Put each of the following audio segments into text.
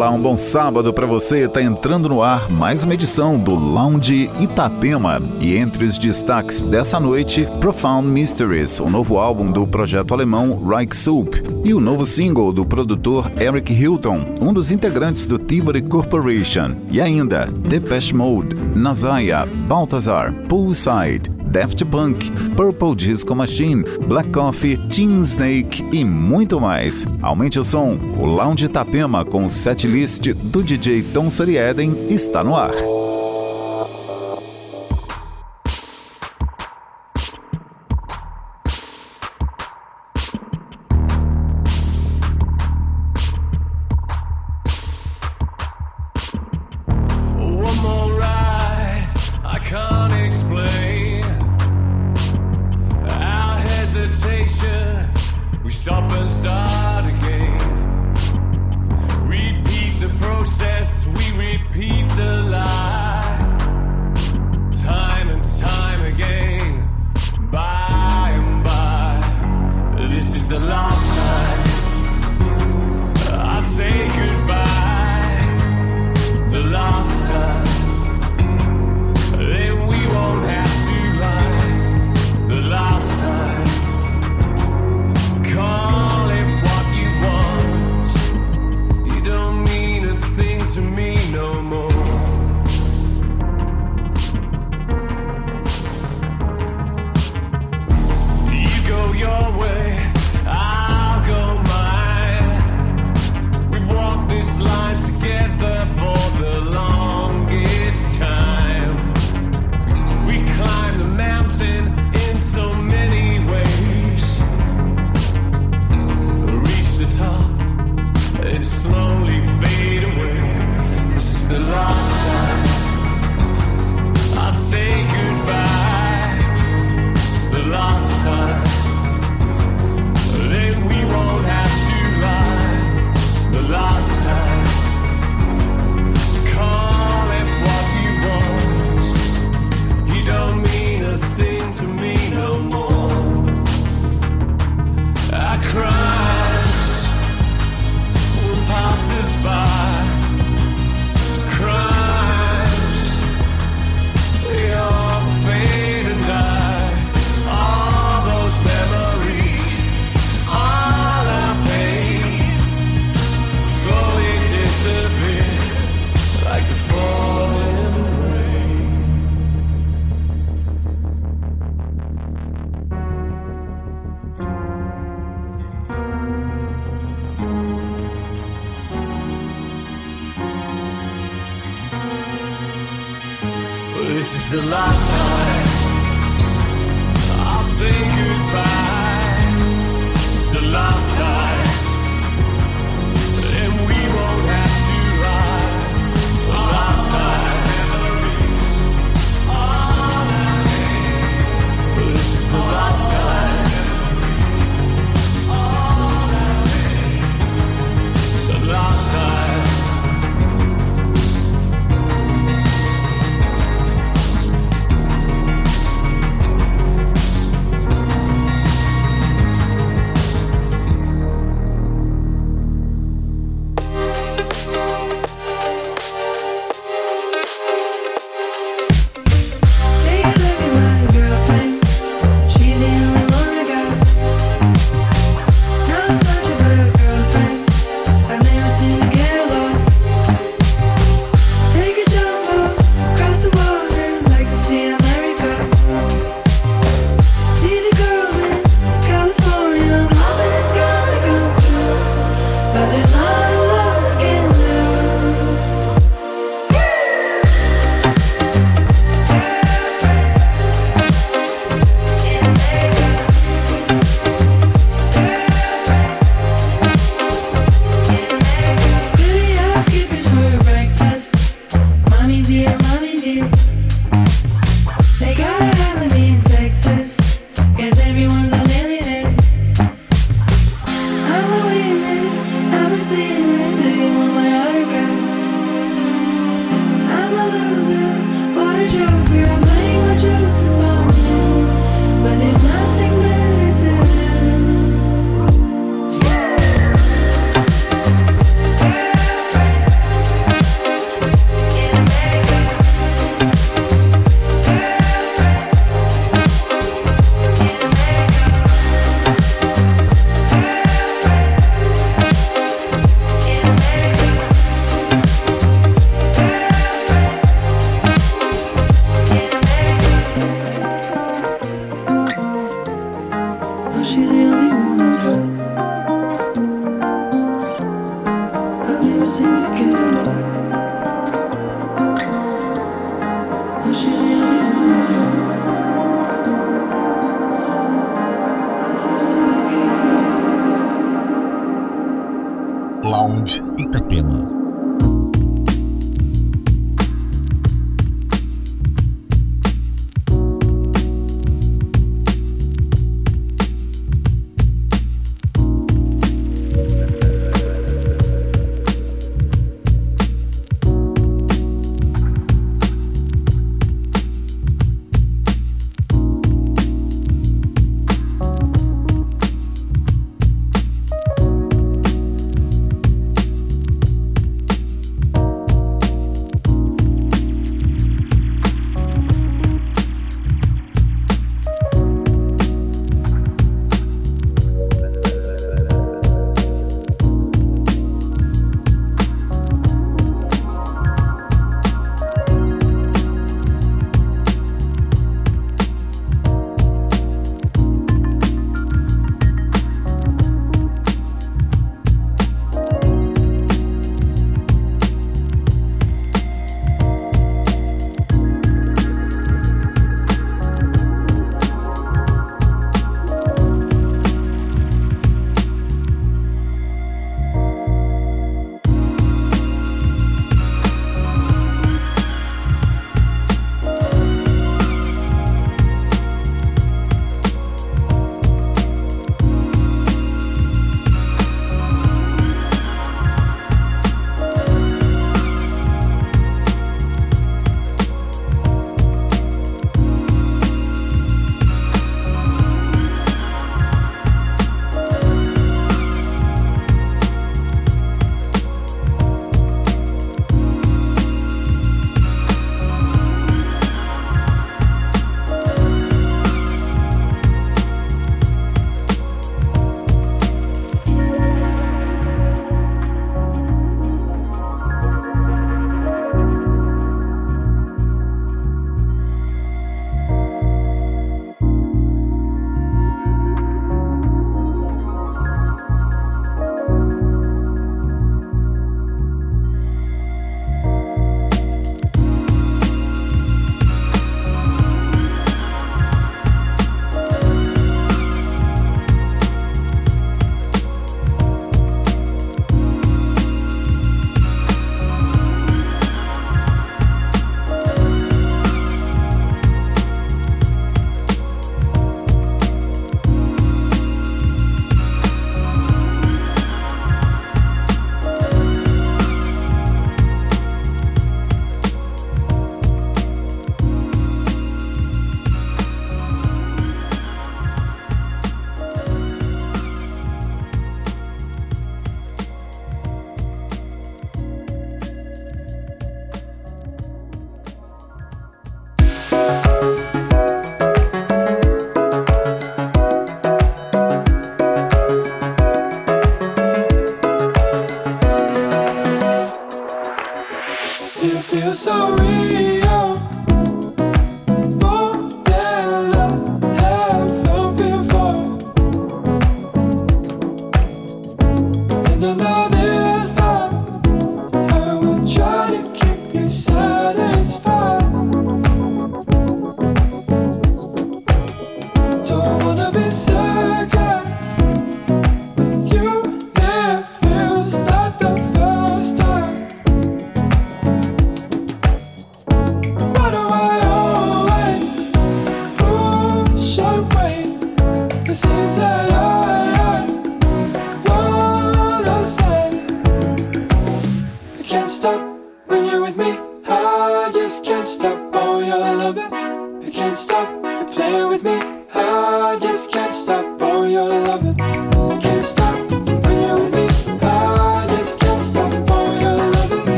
Olá, um bom sábado para você. Tá entrando no ar mais uma edição do Lounge Itapema. E entre os destaques dessa noite, Profound Mysteries, o novo álbum do projeto alemão Reich Soup, e o novo single do produtor Eric Hilton, um dos integrantes do Tivoli Corporation. E ainda, Depeche Mode, Nazaya, Balthazar, Poolside, Daft Punk, Purple Disco Machine, Black Coffee, Teen Snake e muito mais. Aumente o som, o Lounge Itapema com o setlist do DJ Tom Sorieden está no ar.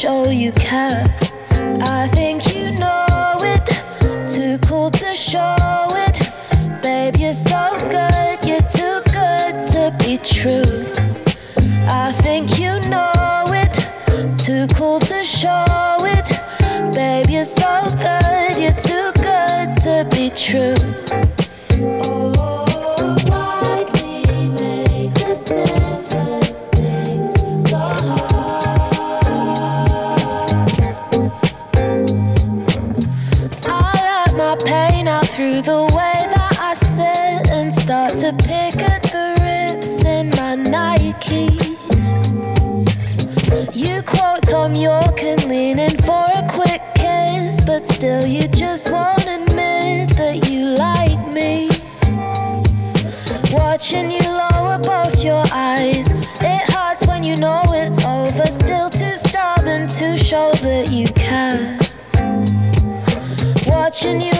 Show you care. I think you know it. Too cool to show it. Babe, you're so good. You're too good to be true. I think you know it. Too cool to show it. Babe, you're so good. You're too good to be true. watching you.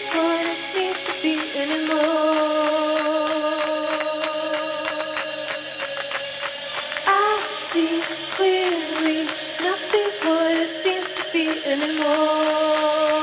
is what it seems to be anymore. I see clearly, nothing's what it seems to be anymore.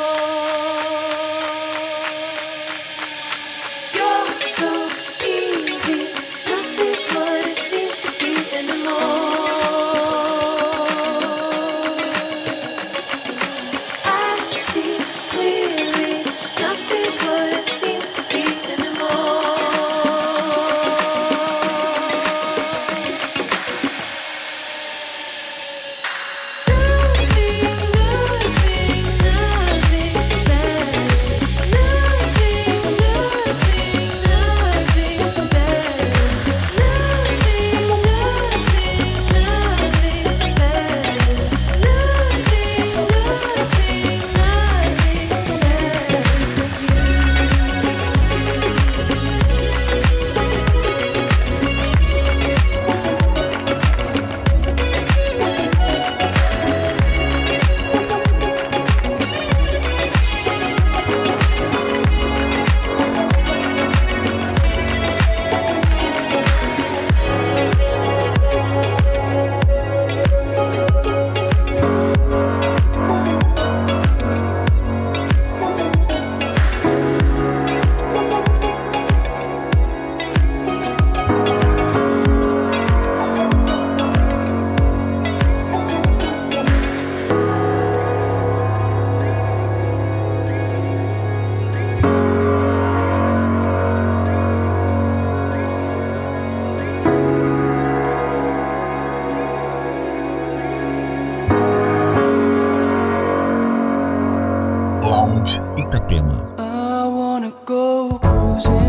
Itapema. I wanna go cruising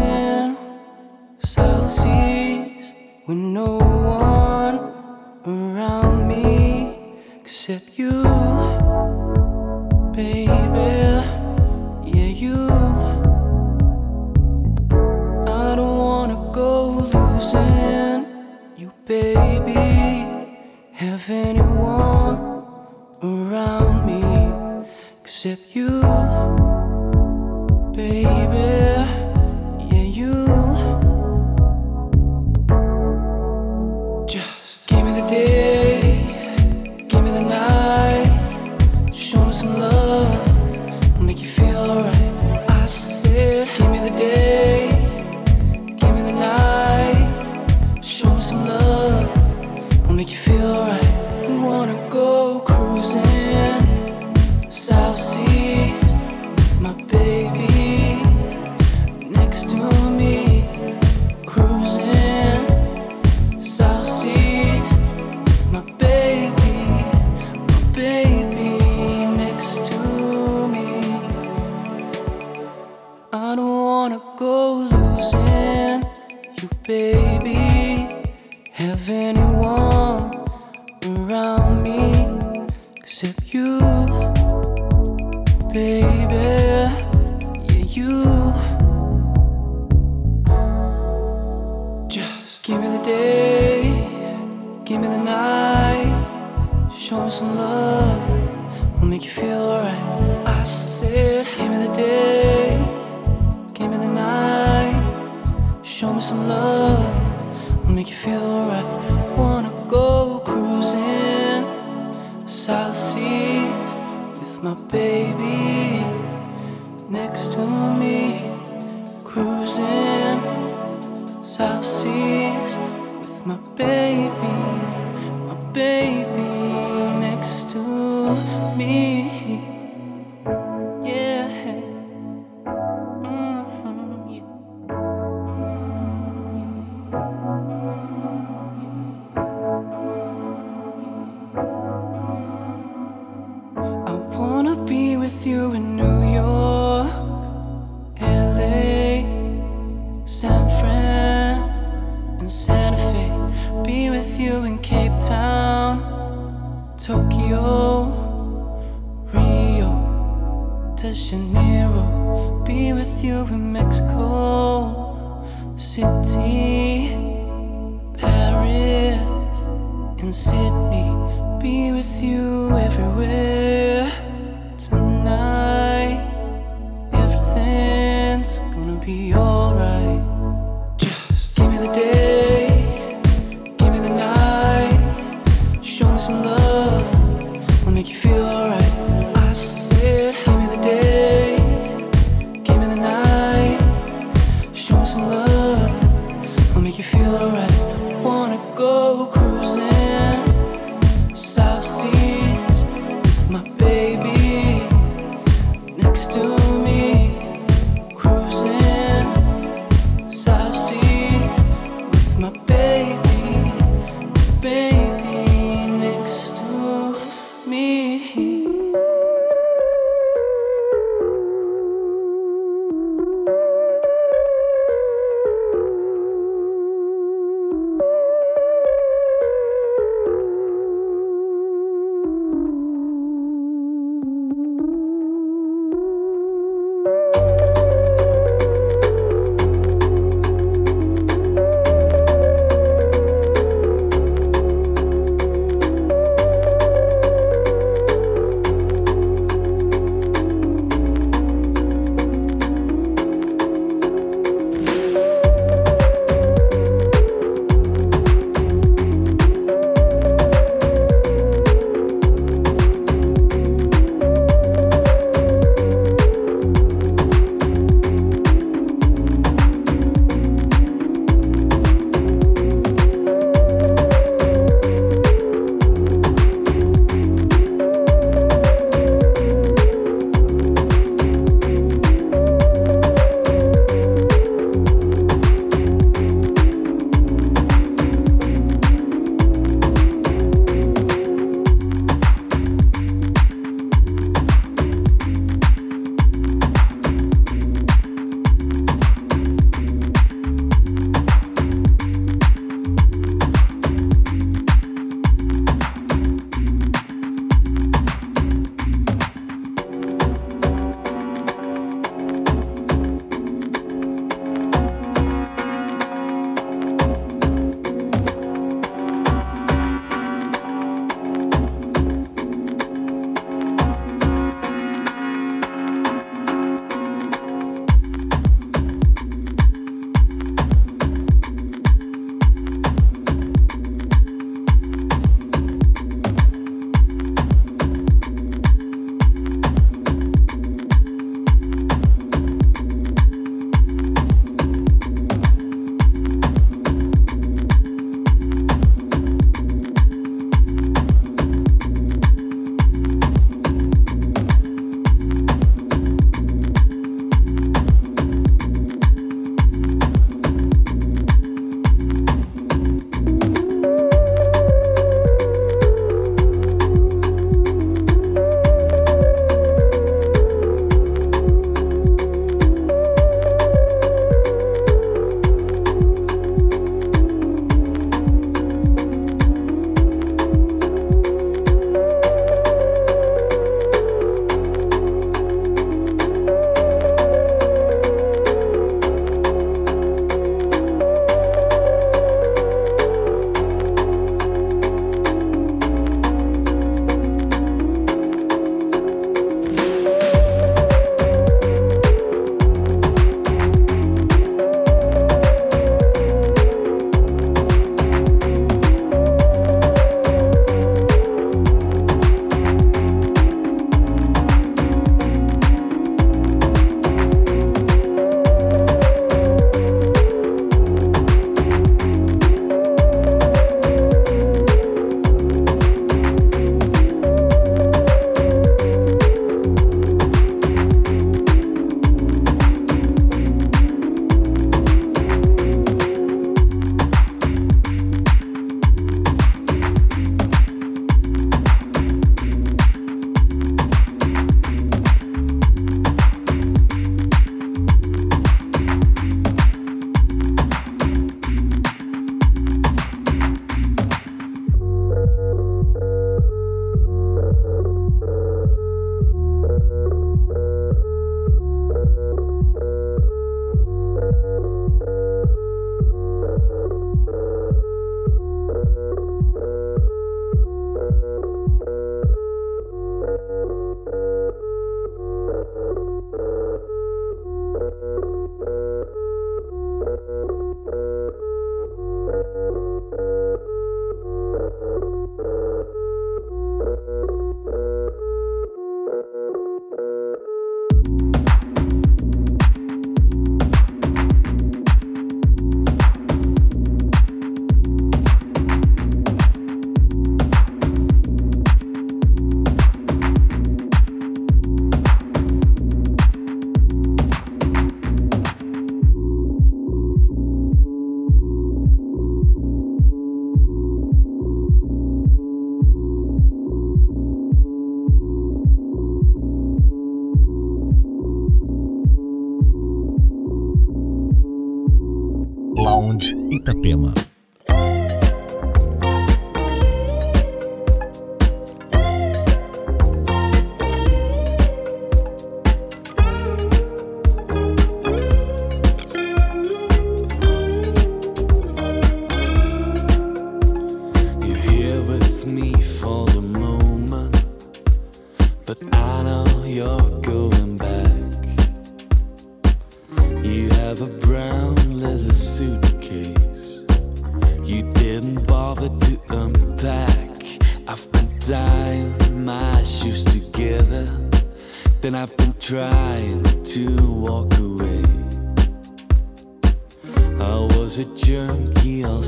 Feel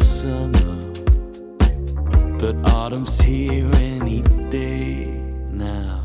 the inside.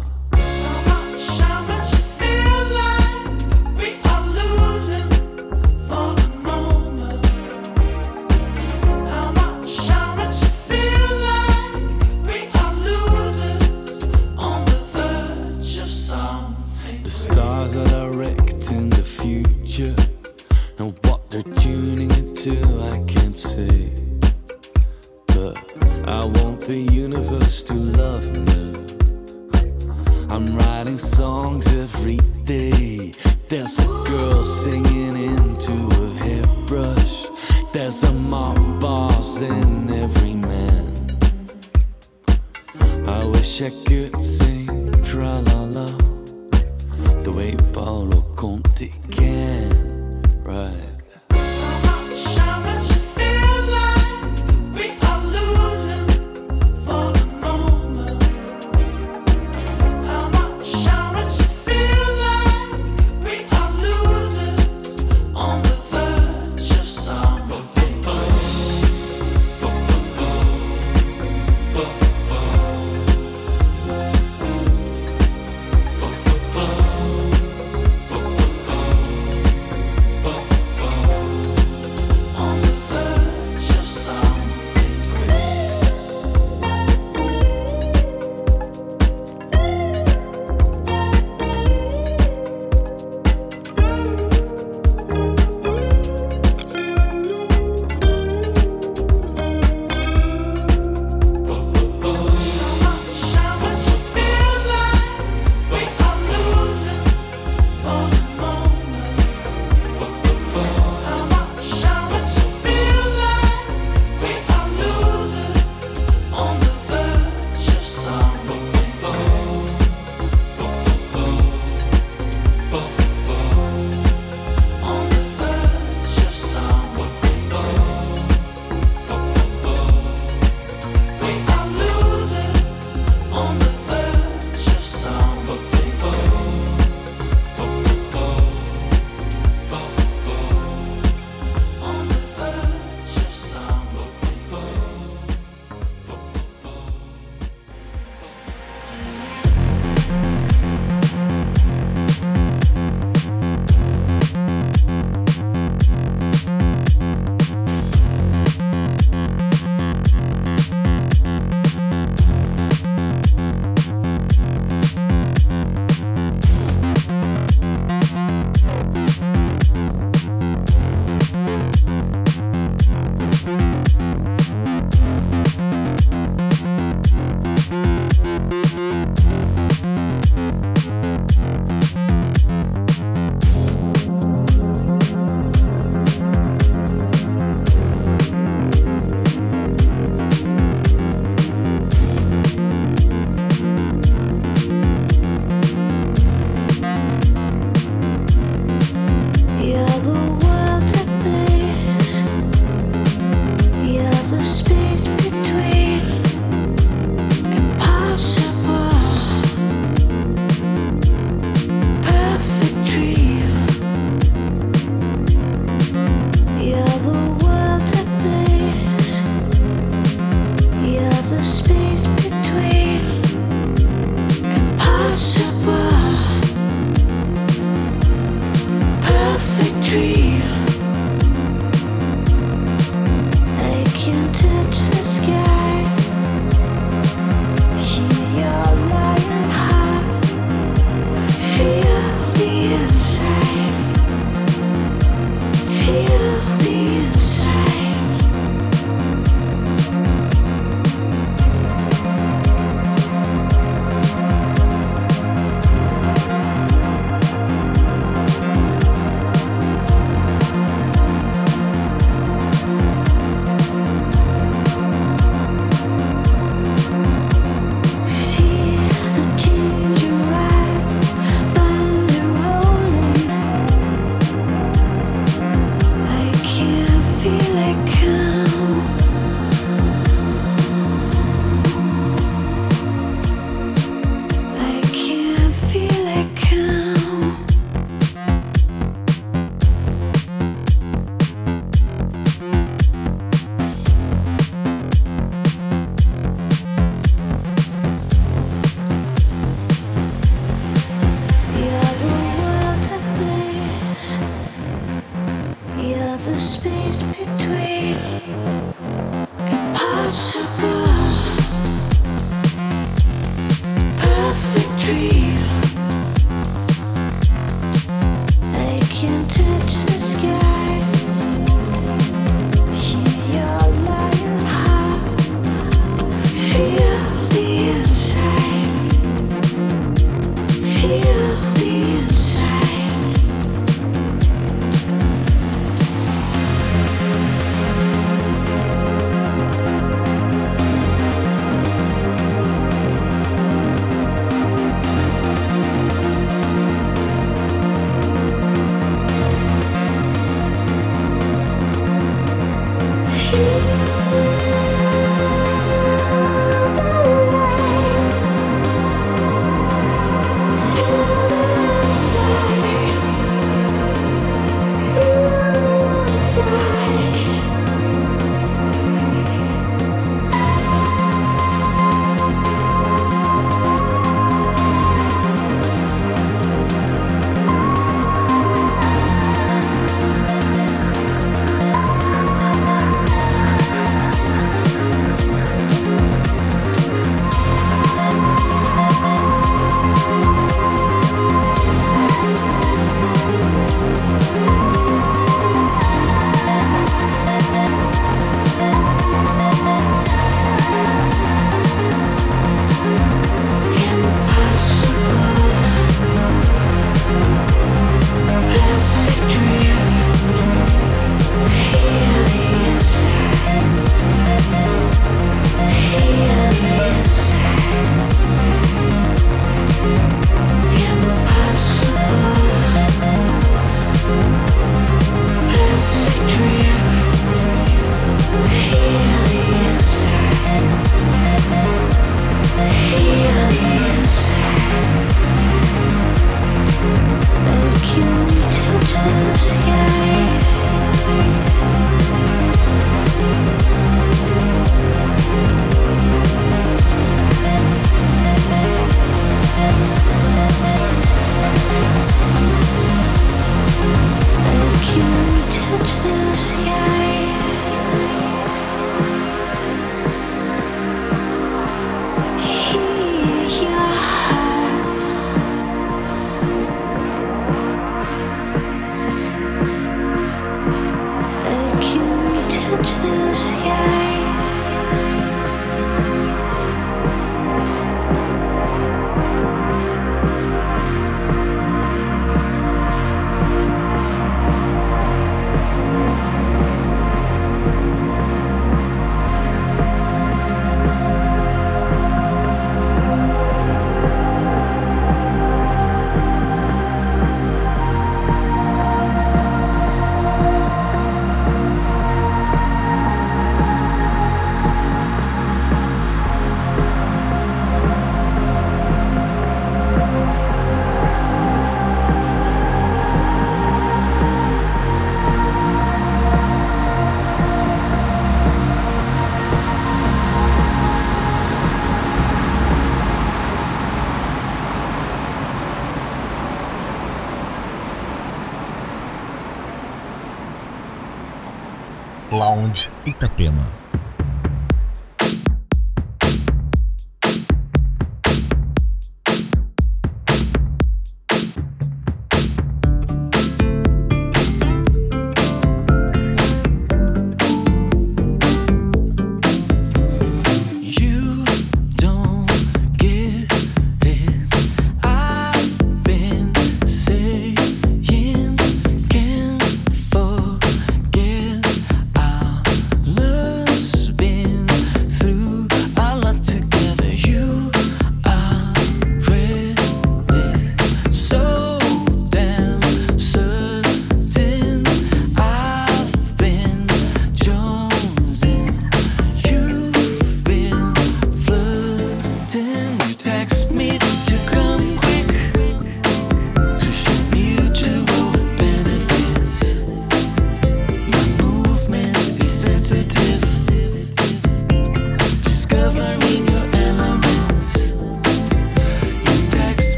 Itapema.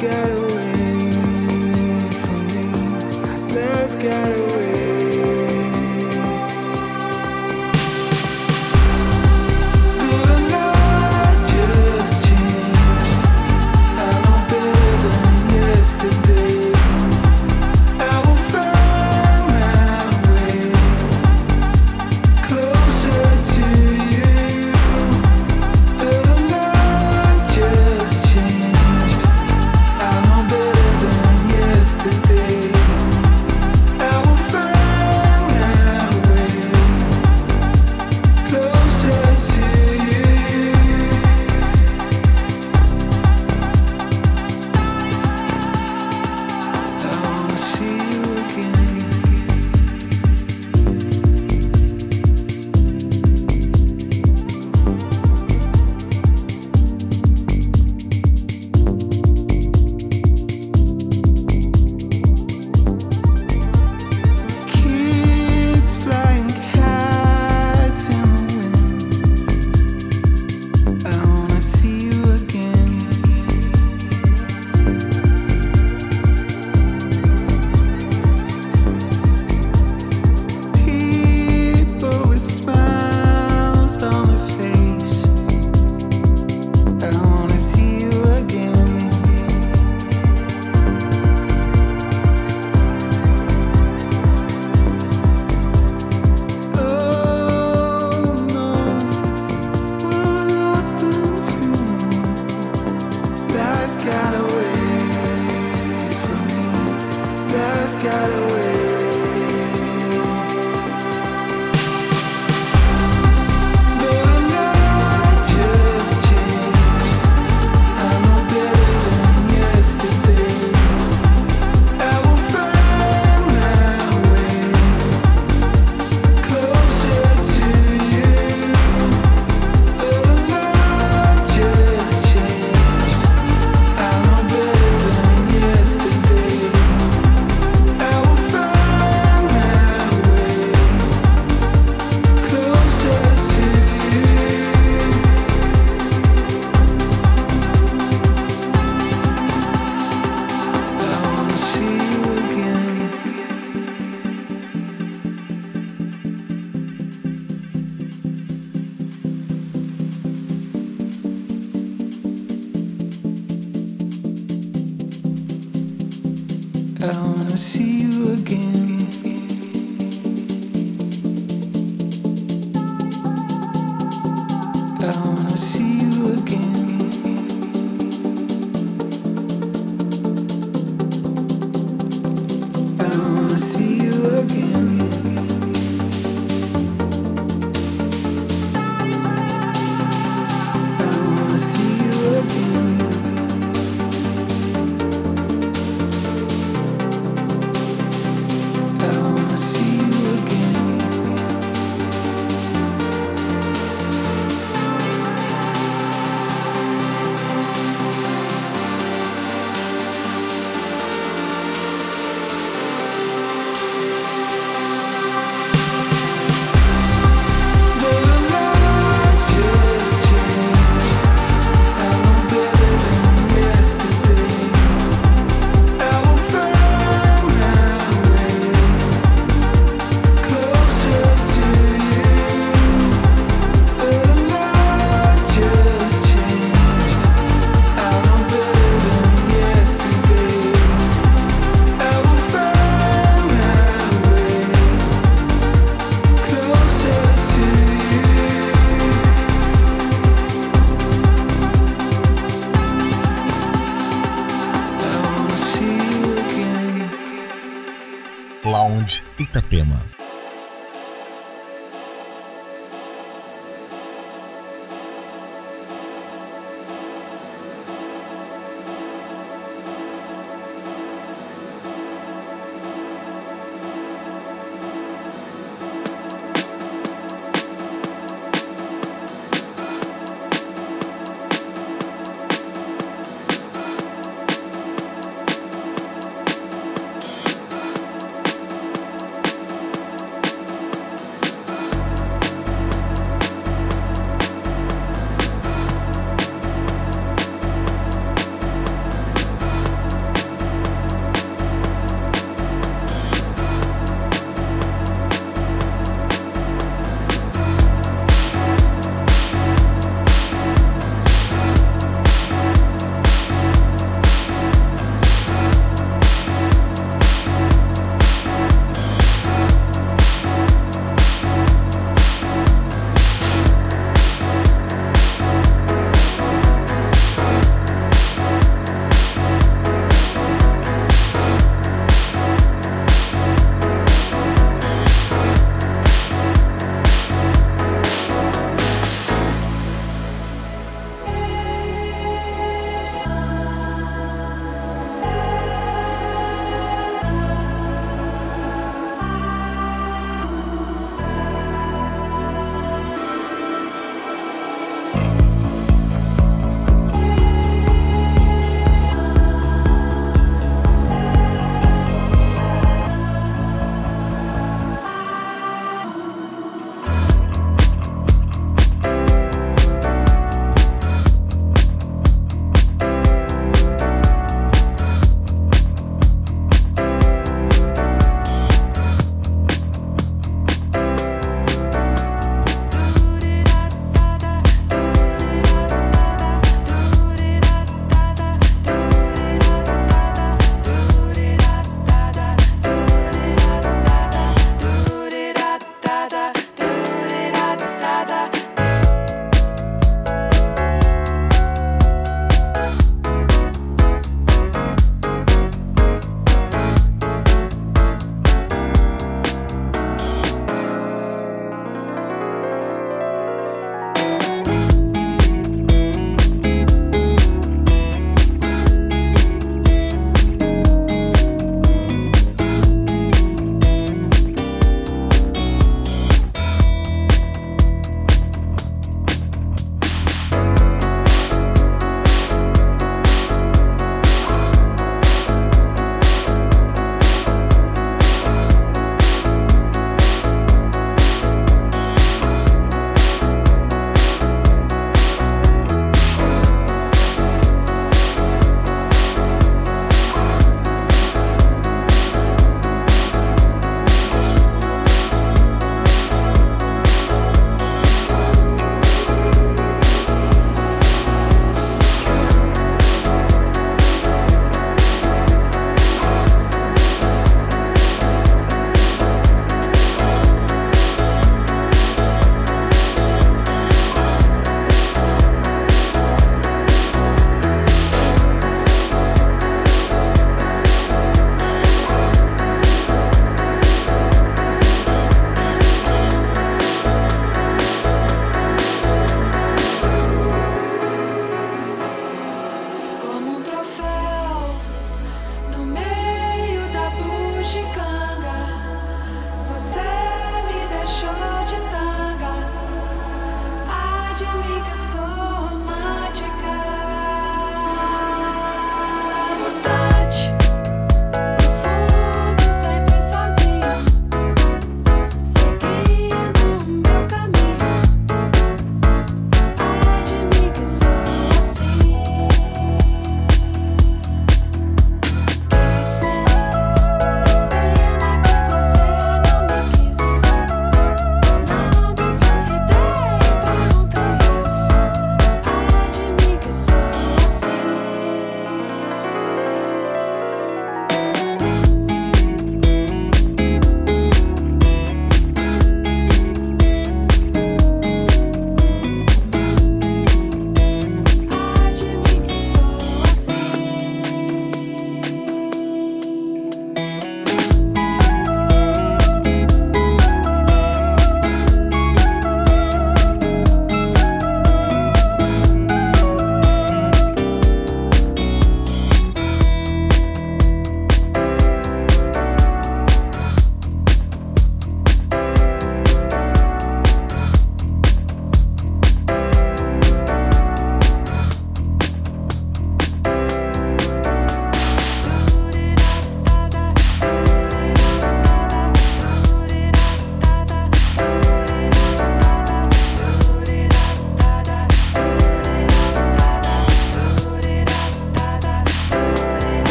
girl.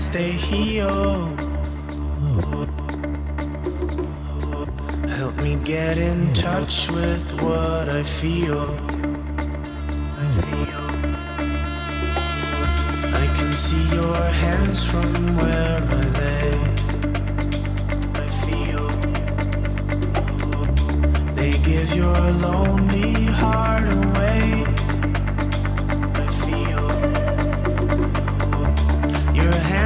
stay here. Help me get in touch with what I feel. I can see your hands from where I lay. I feel they give your lonely heart away.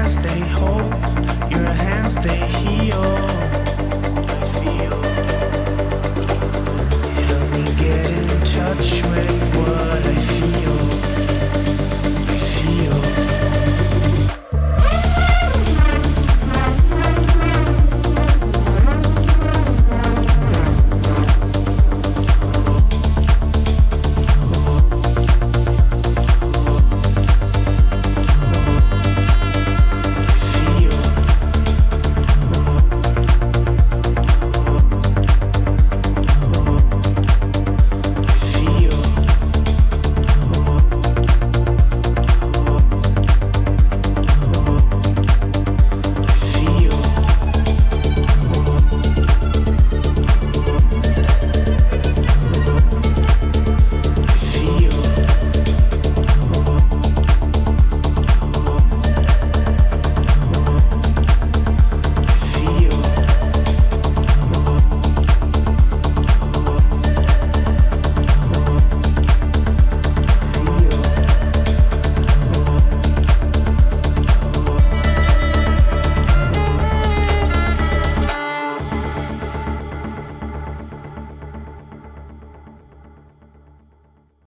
hands they hold, your hands they heal. Help me get in touch with what I feel.